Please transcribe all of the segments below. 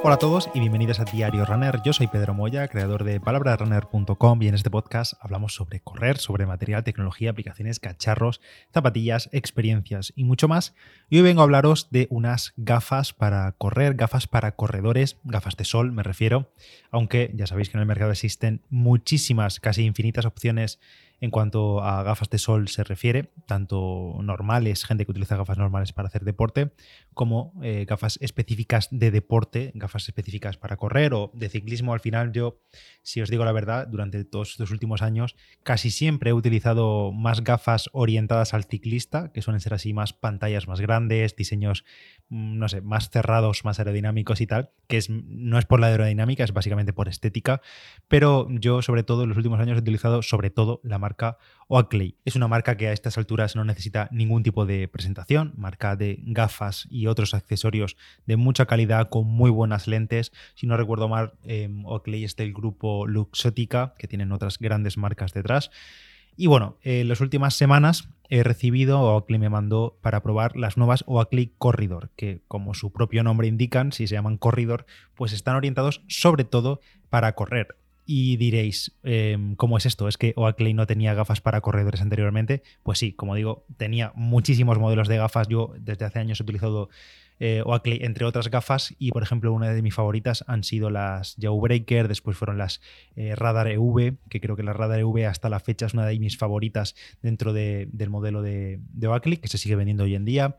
Hola a todos y bienvenidos a Diario Runner. Yo soy Pedro Moya, creador de palabrarunner.com y en este podcast hablamos sobre correr, sobre material, tecnología, aplicaciones, cacharros, zapatillas, experiencias y mucho más. Y hoy vengo a hablaros de unas gafas para correr, gafas para corredores, gafas de sol me refiero, aunque ya sabéis que en el mercado existen muchísimas, casi infinitas opciones en cuanto a gafas de sol se refiere, tanto normales, gente que utiliza gafas normales para hacer deporte, como eh, gafas específicas de deporte, gafas específicas para correr o de ciclismo. Al final yo, si os digo la verdad, durante todos estos últimos años casi siempre he utilizado más gafas orientadas al ciclista, que suelen ser así más pantallas más grandes, diseños, mm, no sé, más cerrados, más aerodinámicos y tal, que es, no es por la aerodinámica, es básicamente por estética, pero yo sobre todo en los últimos años he utilizado sobre todo la marca Oakley. Es una marca que a estas alturas no necesita ningún tipo de presentación, marca de gafas y otros accesorios de mucha calidad con muy buenas lentes. Si no recuerdo mal, eh, Oakley es del grupo Luxotica, que tienen otras grandes marcas detrás. Y bueno, en las últimas semanas he recibido, Oakley me mandó para probar las nuevas Oakley Corridor, que como su propio nombre indican, si se llaman Corridor, pues están orientados sobre todo para correr. Y diréis, em, ¿cómo es esto? ¿Es que Oakley no tenía gafas para corredores anteriormente? Pues sí, como digo, tenía muchísimos modelos de gafas. Yo desde hace años he utilizado eh, Oakley, entre otras gafas, y por ejemplo, una de mis favoritas han sido las Jawbreaker, después fueron las eh, Radar EV, que creo que la Radar EV hasta la fecha es una de mis favoritas dentro del modelo de, de Oakley, que se sigue vendiendo hoy en día.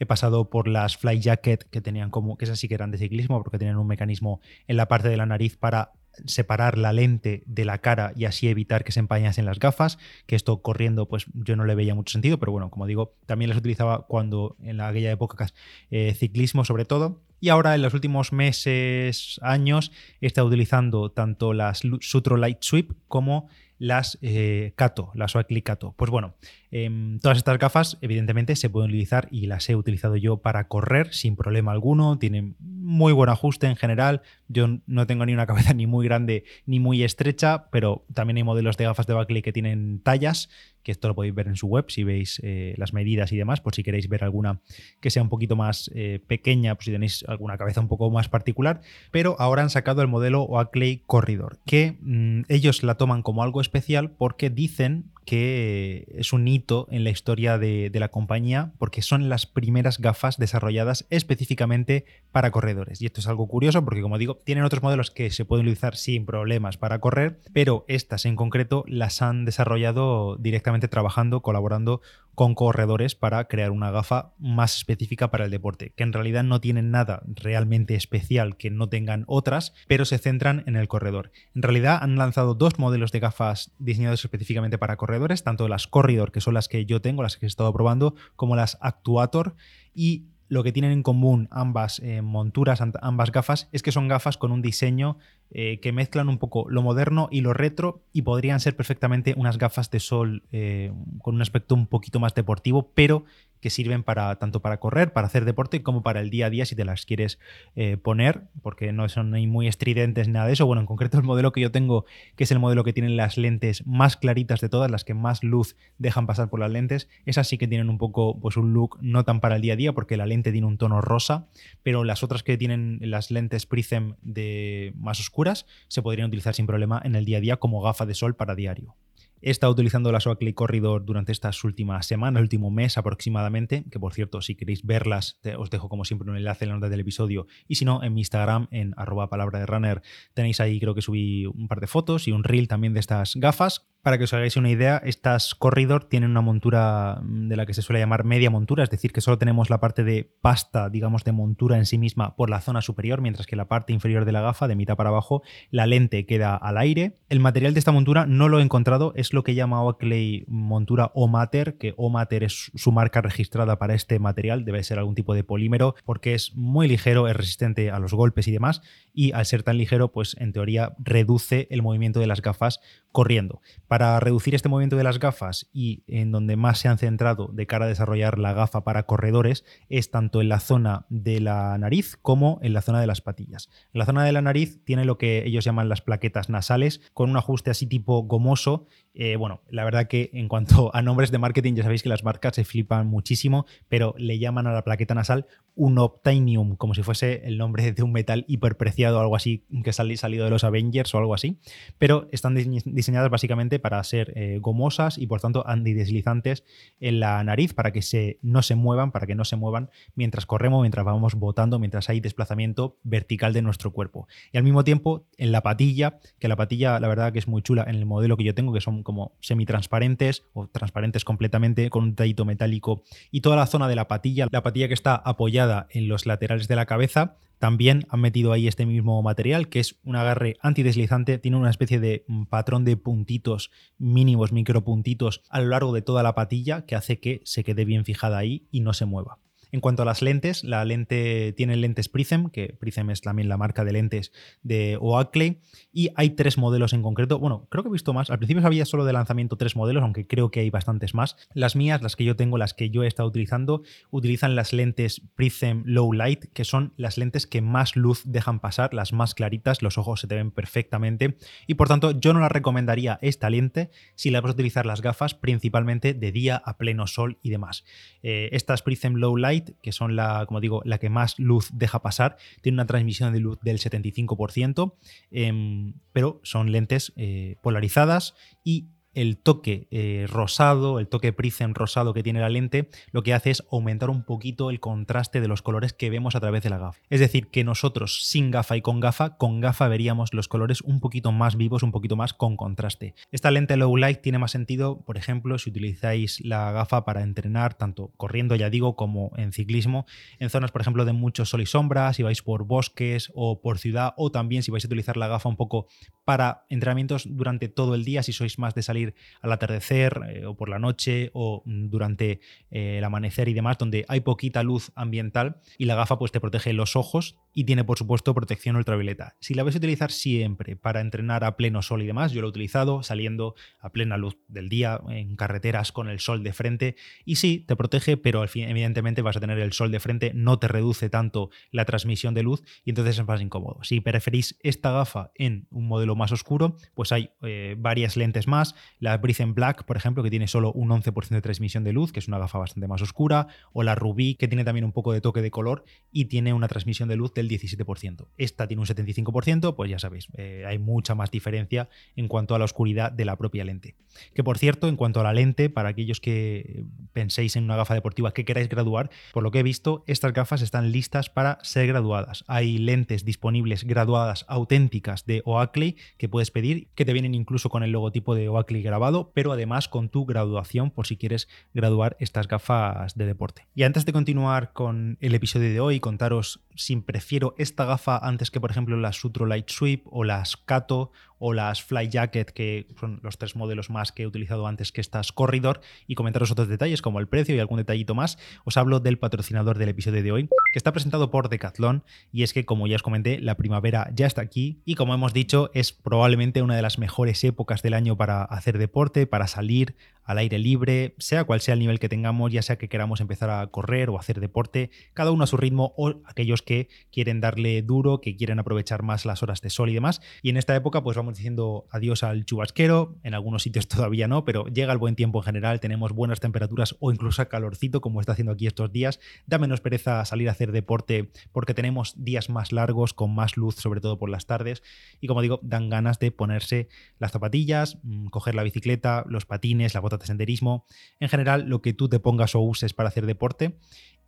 He pasado por las Fly Jacket, que tenían como, que esas sí que eran de ciclismo, porque tenían un mecanismo en la parte de la nariz para separar la lente de la cara y así evitar que se empañasen las gafas, que esto corriendo pues yo no le veía mucho sentido, pero bueno, como digo, también las utilizaba cuando en aquella época eh, ciclismo sobre todo. Y ahora en los últimos meses, años, he estado utilizando tanto las Sutro Light Sweep como las eh, Kato, las Oakley Kato. Pues bueno, em, todas estas gafas evidentemente se pueden utilizar y las he utilizado yo para correr sin problema alguno, tienen muy buen ajuste en general, yo no tengo ni una cabeza ni muy grande ni muy estrecha, pero también hay modelos de gafas de Oakley que tienen tallas que esto lo podéis ver en su web si veis eh, las medidas y demás, por si queréis ver alguna que sea un poquito más eh, pequeña, pues si tenéis alguna cabeza un poco más particular, pero ahora han sacado el modelo Oakley Corridor, que mm, ellos la toman como algo especial porque dicen que es un hito en la historia de, la compañía porque son las primeras gafas desarrolladas específicamente para corredores. Y esto es algo curioso porque, como digo, tienen otros modelos que se pueden utilizar sin problemas para correr, pero estas en concreto las han desarrollado directamente trabajando, colaborando con corredores para crear una gafa más específica para el deporte, que en realidad no tienen nada realmente especial que no tengan otras, pero se centran en el corredor. En realidad han lanzado dos modelos de gafas diseñados específicamente para corredores, tanto las Corridor, que son las que yo tengo, las que he estado probando, como las Actuator, y lo que tienen en común ambas eh, monturas, ambas gafas, es que son gafas con un diseño eh, que mezclan un poco lo moderno y lo retro y podrían ser perfectamente unas gafas de sol eh, con un aspecto un poquito más deportivo, pero que sirven para tanto para correr, para hacer deporte, como para el día a día si te las quieres eh, poner, porque no son ni muy estridentes ni nada de eso. Bueno, en concreto el modelo que yo tengo, que es el modelo que tienen las lentes más claritas de todas, las que más luz dejan pasar por las lentes, esas sí que tienen un poco pues un look no tan para el día a día, porque la lente tiene un tono rosa, pero las otras que tienen las lentes Prism de más oscuras se podrían utilizar sin problema en el día a día como gafa de sol para diario. He estado utilizando la Oakley Corridor durante estas últimas semanas, el último mes aproximadamente, que por cierto, si queréis verlas, os dejo como siempre un enlace en la nota del episodio. Y si no, en mi Instagram, en arroba palabra de runner, tenéis ahí creo que subí un par de fotos y un reel también de estas gafas. Para que os hagáis una idea, estas Corridor tienen una montura de la que se suele llamar media montura, es decir, que solo tenemos la parte de pasta, digamos, de montura en sí misma por la zona superior, mientras que la parte inferior de la gafa, de mitad para abajo, la lente queda al aire. El material de esta montura no lo he encontrado, es lo que llama Oakley montura O-Mater, que O-Mater es su marca registrada para este material, debe ser algún tipo de polímero, porque es muy ligero, es resistente a los golpes y demás, y al ser tan ligero, pues en teoría reduce el movimiento de las gafas corriendo. Para reducir este movimiento de las gafas y en donde más se han centrado de cara a desarrollar la gafa para corredores es tanto en la zona de la nariz como en la zona de las patillas. En la zona de la nariz tiene lo que ellos llaman las plaquetas nasales con un ajuste así tipo gomoso eh, bueno, la verdad que en cuanto a nombres de marketing, ya sabéis que las marcas se flipan muchísimo, pero le llaman a la plaqueta nasal un Optinium, como si fuese el nombre de un metal hiperpreciado o algo así que sali salido de los Avengers o algo así. Pero están diseñadas básicamente para ser eh, gomosas y por tanto antideslizantes en la nariz para que se, no se muevan, para que no se muevan mientras corremos, mientras vamos botando, mientras hay desplazamiento vertical de nuestro cuerpo. Y al mismo tiempo en la patilla, que la patilla la verdad que es muy chula en el modelo que yo tengo, que son como semitransparentes o transparentes completamente con un tallito metálico y toda la zona de la patilla, la patilla que está apoyada en los laterales de la cabeza, también han metido ahí este mismo material, que es un agarre antideslizante, tiene una especie de mm, patrón de puntitos mínimos, micropuntitos a lo largo de toda la patilla que hace que se quede bien fijada ahí y no se mueva. En cuanto a las lentes, la lente tiene lentes Prism, que Prism es también la marca de lentes de Oakley, y hay tres modelos en concreto. Bueno, creo que he visto más. Al principio había solo de lanzamiento tres modelos, aunque creo que hay bastantes más. Las mías, las que yo tengo, las que yo he estado utilizando, utilizan las lentes Prism Low Light, que son las lentes que más luz dejan pasar, las más claritas, los ojos se te ven perfectamente, y por tanto yo no la recomendaría esta lente si la vas a utilizar las gafas principalmente de día a pleno sol y demás. Eh, estas Prism Low Light que son la, como digo, la que más luz deja pasar, tiene una transmisión de luz del 75%, em, pero son lentes eh, polarizadas y el toque eh, rosado, el toque Prism rosado que tiene la lente, lo que hace es aumentar un poquito el contraste de los colores que vemos a través de la gafa. Es decir, que nosotros sin gafa y con gafa, con gafa veríamos los colores un poquito más vivos, un poquito más con contraste. Esta lente low light tiene más sentido, por ejemplo, si utilizáis la gafa para entrenar, tanto corriendo, ya digo, como en ciclismo, en zonas, por ejemplo, de mucho sol y sombra, si vais por bosques o por ciudad, o también si vais a utilizar la gafa un poco para entrenamientos durante todo el día, si sois más de salir al atardecer eh, o por la noche o mm, durante eh, el amanecer y demás, donde hay poquita luz ambiental y la gafa pues te protege los ojos y tiene por supuesto protección ultravioleta. Si la vais a utilizar siempre para entrenar a pleno sol y demás, yo lo he utilizado saliendo a plena luz del día en carreteras con el sol de frente y sí, te protege, pero al fin, evidentemente vas a tener el sol de frente, no te reduce tanto la transmisión de luz y entonces es más incómodo. Si preferís esta gafa en un modelo más oscuro, pues hay eh, varias lentes más, la Prism Black, por ejemplo, que tiene solo un 11% de transmisión de luz, que es una gafa bastante más oscura, o la Ruby, que tiene también un poco de toque de color y tiene una transmisión de luz del 17%. Esta tiene un 75%, pues ya sabéis, eh, hay mucha más diferencia en cuanto a la oscuridad de la propia lente. Que por cierto, en cuanto a la lente, para aquellos que penséis en una gafa deportiva que queráis graduar, por lo que he visto, estas gafas están listas para ser graduadas. Hay lentes disponibles graduadas auténticas de Oakley que puedes pedir, que te vienen incluso con el logotipo de Oakley grabado, pero además con tu graduación por si quieres graduar estas gafas de deporte. Y antes de continuar con el episodio de hoy, contaros si prefiero esta gafa antes que por ejemplo las Sutro Light Sweep o las Kato o las Fly Jacket, que son los tres modelos más que he utilizado antes que estas Corridor, y comentaros otros detalles como el precio y algún detallito más, os hablo del patrocinador del episodio de hoy, está presentado por Decathlon, y es que como ya os comenté, la primavera ya está aquí, y como hemos dicho, es probablemente una de las mejores épocas del año para hacer deporte, para salir al aire libre, sea cual sea el nivel que tengamos, ya sea que queramos empezar a correr o hacer deporte, cada uno a su ritmo, o aquellos que quieren darle duro, que quieren aprovechar más las horas de sol y demás, y en esta época pues vamos diciendo adiós al chubasquero, en algunos sitios todavía no, pero llega el buen tiempo en general, tenemos buenas temperaturas o incluso calorcito como está haciendo aquí estos días, da menos pereza salir a hacer deporte porque tenemos días más largos, con más luz, sobre todo por las tardes, y como digo, dan ganas de ponerse las zapatillas, mm, coger la bicicleta, los patines, la bota de senderismo, en general lo que tú te pongas o uses para hacer deporte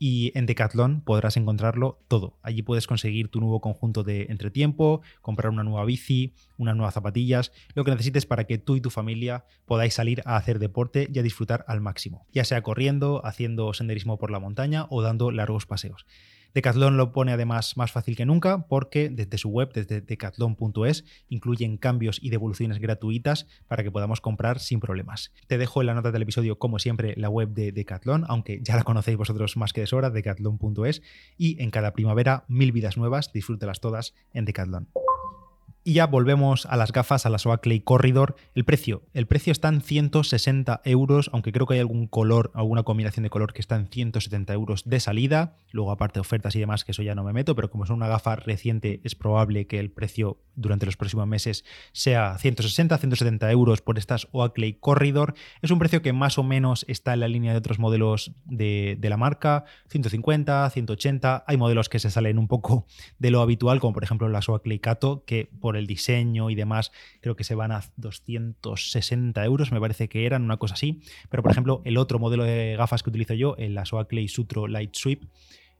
y en Decathlon podrás encontrarlo todo. Allí puedes conseguir tu nuevo conjunto de entretiempo, comprar una nueva bici, unas nuevas zapatillas, lo que necesites para que tú y tu familia podáis salir a hacer deporte y a disfrutar al máximo, ya sea corriendo, haciendo senderismo por la montaña o dando largos paseos. Decathlon lo pone además más fácil que nunca porque desde su web, desde decathlon.es, incluyen cambios y devoluciones gratuitas para que podamos comprar sin problemas. Te dejo en la nota del episodio, como siempre, la web de Decathlon, aunque ya la conocéis vosotros más que de sobra, decathlon.es, y en cada primavera mil vidas nuevas, disfrútelas todas en Decathlon. Y ya volvemos a las gafas, a las Oakley Corridor. El precio, el precio está en 160 euros, aunque creo que hay algún color, alguna combinación de color que está en 170 euros de salida. Luego aparte ofertas y demás, que eso ya no me meto, pero como es una gafa reciente, es probable que el precio durante los próximos meses sea 160, 170 euros por estas Oakley Corridor. Es un precio que más o menos está en la línea de otros modelos de, de la marca, 150, 180. Hay modelos que se salen un poco de lo habitual, como por ejemplo las Oakley Cato, que por el diseño y demás, creo que se van a 260 euros, me parece que eran, una cosa así. Pero, por ejemplo, el otro modelo de gafas que utilizo yo, el Oakley Sutro Light Sweep,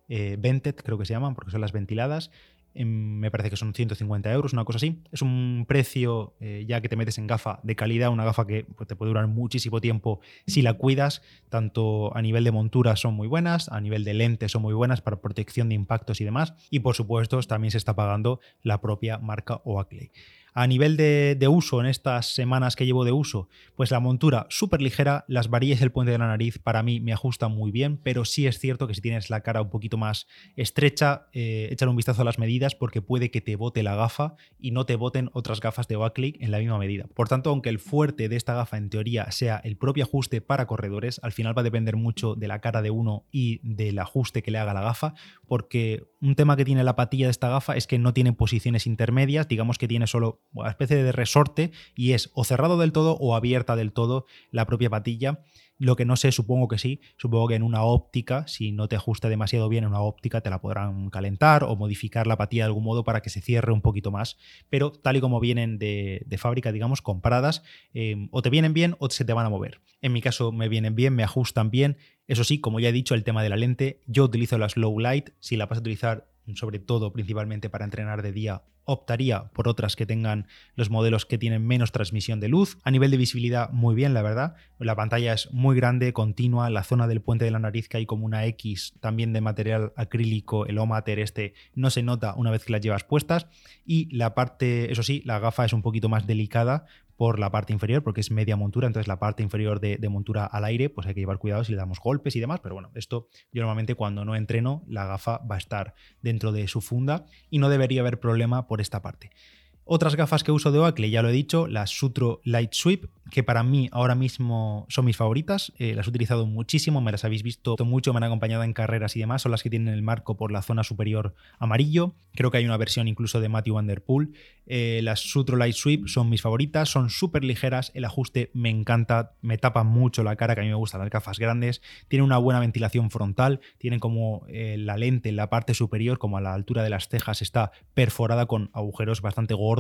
eh, Vented creo que se llaman, porque son las ventiladas, me parece que son 150 euros, una cosa así. Es un precio, eh, ya que te metes en gafa de calidad, una gafa que pues, te puede durar muchísimo tiempo si la cuidas, tanto a nivel de montura son muy buenas, a nivel de lentes son muy buenas para protección de impactos y demás, y por supuesto también se está pagando la propia marca Oakley. A nivel de, uso, en estas semanas que llevo de uso, pues la montura súper ligera, las varillas del puente de la nariz para mí me ajustan muy bien, pero sí es cierto que si tienes la cara un poquito más estrecha, eh, un vistazo a las medidas porque puede que te bote la gafa y no te boten otras gafas de Oakley en la misma medida. Por tanto, aunque el fuerte de esta gafa en teoría sea el propio ajuste para corredores, al final va a depender mucho de la cara de uno y del ajuste que le haga la gafa, porque un tema que tiene la patilla de esta gafa es que no tiene posiciones intermedias, digamos que tiene solo una especie de resorte y es o cerrado del todo o abierta del todo la propia patilla. Lo que no sé, supongo que sí, supongo que en una óptica, si no te ajusta demasiado bien en una óptica, te la podrán calentar o modificar la patilla de algún modo para que se cierre un poquito más. Pero tal y como vienen de, fábrica, digamos, compradas, eh, o te vienen bien o se te van a mover. En mi caso me vienen bien, me ajustan bien. Eso sí, como ya he dicho, el tema de la lente, yo utilizo la slow light, si la vas a utilizar sobre todo principalmente para entrenar de día, optaría por otras que tengan los modelos que tienen menos transmisión de luz. A nivel de visibilidad, muy bien, la verdad. La pantalla es muy grande, continua. La zona del puente de la nariz, que hay como una X también de material acrílico, el O-Mater este, no se nota una vez que las llevas puestas. Y la parte, eso sí, la gafa es un poquito más delicada por la parte inferior, porque es media montura, entonces la parte inferior de, montura al aire, pues hay que llevar cuidado si le damos golpes y demás, pero bueno, esto yo normalmente cuando no entreno, la gafa va a estar dentro de su funda y no debería haber problema por esta parte. Otras gafas que uso de Oakley, ya lo he dicho, las Sutro Light Sweep, que para mí ahora mismo son mis favoritas. Eh, las he utilizado muchísimo, me las habéis visto mucho, me han acompañado en carreras y demás. Son las que tienen el marco por la zona superior amarillo. Creo que hay una versión incluso de Matthew Van Der Poel. Eh, las Sutro Light Sweep son mis favoritas, son súper ligeras, el ajuste me encanta, me tapa mucho la cara, que a mí me gustan las gafas grandes. Tienen una buena ventilación frontal, tienen como eh, la lente en la parte superior, como a la altura de las cejas, está perforada con agujeros bastante gordos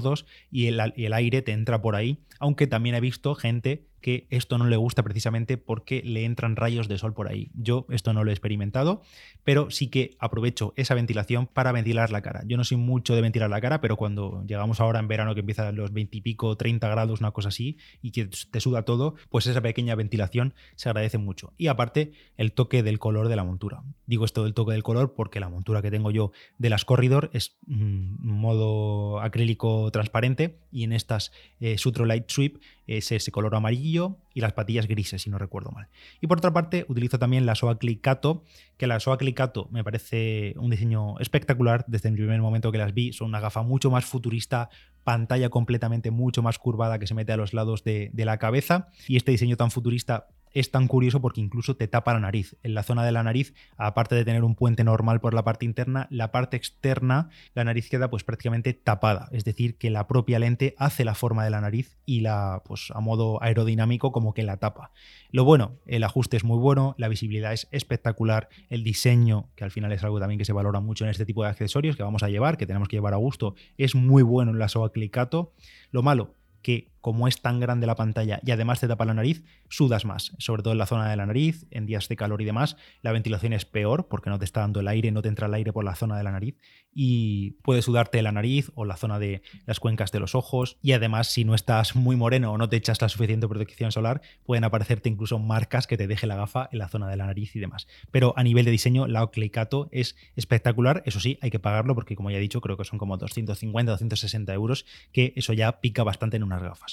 y el, aire te entra por ahí, aunque también he visto gente que esto no le gusta precisamente porque le entran rayos de sol por ahí. Yo esto no lo he experimentado, pero sí que aprovecho esa ventilación para ventilar la cara. Yo no soy mucho de ventilar la cara, pero cuando llegamos ahora en verano que empiezan los 20 y pico, 30 grados, una cosa así, y que te suda todo, pues esa pequeña ventilación se agradece mucho. Y aparte, el toque del color de la montura. Digo esto del toque del color porque la montura que tengo yo de las Corridor es mm, modo acrílico transparente y en estas eh, Sutro Light Sweep es ese color amarillo y las patillas grises, si no recuerdo mal. Y por otra parte, utilizo también la Soa Cato, que la Soa Cato me parece un diseño espectacular desde el primer momento que las vi. Son una gafa mucho más futurista, pantalla completamente mucho más curvada que se mete a los lados de, de la cabeza. Y este diseño tan futurista es tan curioso porque incluso te tapa la nariz. En la zona de la nariz, aparte de tener un puente normal por la parte interna, la parte externa, la nariz queda pues prácticamente tapada. Es decir, que la propia lente hace la forma de la nariz y la, pues a modo aerodinámico, como que la tapa. Lo bueno, el ajuste es muy bueno, la visibilidad es espectacular, el diseño, que al final es algo también que se valora mucho en este tipo de accesorios que vamos a llevar, que tenemos que llevar a gusto, es muy bueno en la Soa Clicato. Lo malo, que como es tan grande la pantalla y además te tapa la nariz, sudas más, sobre todo en la zona de la nariz, en días de calor y demás. La ventilación es peor porque no te está dando el aire, no te entra el aire por la zona de la nariz y puede sudarte la nariz o la zona de las cuencas de los ojos. Y además, si no estás muy moreno o no te echas la suficiente protección solar, pueden aparecerte incluso marcas que te deje la gafa en la zona de la nariz y demás. Pero a nivel de diseño, la Oakley es espectacular. Eso sí, hay que pagarlo porque, como ya he dicho, creo que son como 250, 260 euros, que eso ya pica bastante en unas gafas.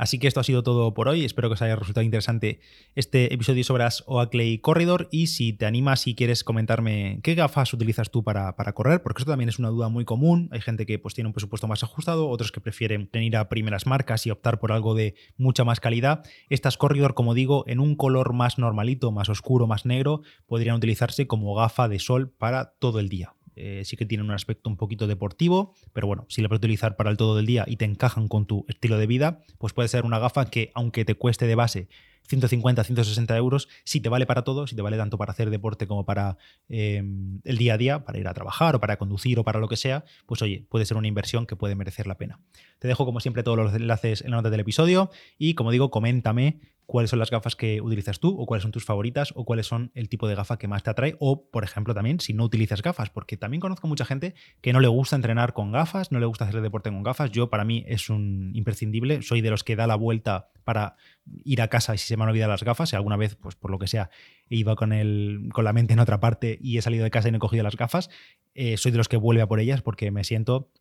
Así que esto ha sido todo por hoy. Espero que os haya resultado interesante este episodio sobre las Oakley Corridor. Y si te animas y quieres comentarme qué gafas utilizas tú para, correr, porque esto también es una duda muy común. Hay gente que pues, tiene un presupuesto más ajustado, otros que prefieren venir a primeras marcas y optar por algo de mucha más calidad. Estas Corridor, como digo, en un color más normalito, más oscuro, más negro, podrían utilizarse como gafa de sol para todo el día. Eh, sí que tienen un aspecto un poquito deportivo, pero bueno, si la puedes utilizar para el todo del día y te encajan con tu estilo de vida, pues puede ser una gafa que aunque te cueste de base 150, 160 euros, si te vale para todo, si te vale tanto para hacer deporte como para em, el día a día, para ir a trabajar o para conducir o para lo que sea, pues oye, puede ser una inversión que puede merecer la pena. Te dejo como siempre todos los enlaces en la nota del episodio y como digo, coméntame cuáles son las gafas que utilizas tú o cuáles son tus favoritas o cuáles son el tipo de gafa que más te atrae o, por ejemplo, también si no utilizas gafas, porque también conozco mucha gente que no le gusta entrenar con gafas, no le gusta hacer deporte con gafas. Yo, para mí, es un imprescindible. Soy de los que da la vuelta para ir a casa y si se me han olvidado las gafas, si alguna vez, pues por lo que sea, he ido con, el, con la mente en otra parte y he salido de casa y no he cogido las gafas, eh, soy de los que vuelve a por ellas porque me siento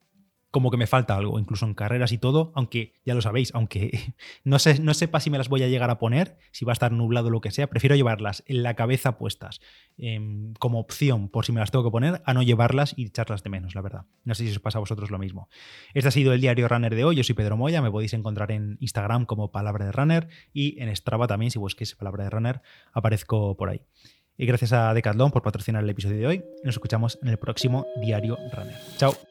como que me falta algo, incluso en carreras y todo, aunque ya lo sabéis, aunque no, sé, no sepa si me las voy a llegar a poner, si va a estar nublado o lo que sea, prefiero llevarlas en la cabeza puestas em, como opción por si me las tengo que poner, a no llevarlas y echarlas de menos, la verdad. No sé si os pasa a vosotros lo mismo. Este ha sido el diario Runner de hoy, yo soy Pedro Moya, me podéis encontrar en Instagram como Palabra de Runner y en Strava también, si busquéis Palabra de Runner, aparezco por ahí. Y gracias a Decathlon por patrocinar el episodio de hoy. Nos escuchamos en el próximo Diario Runner. Chao.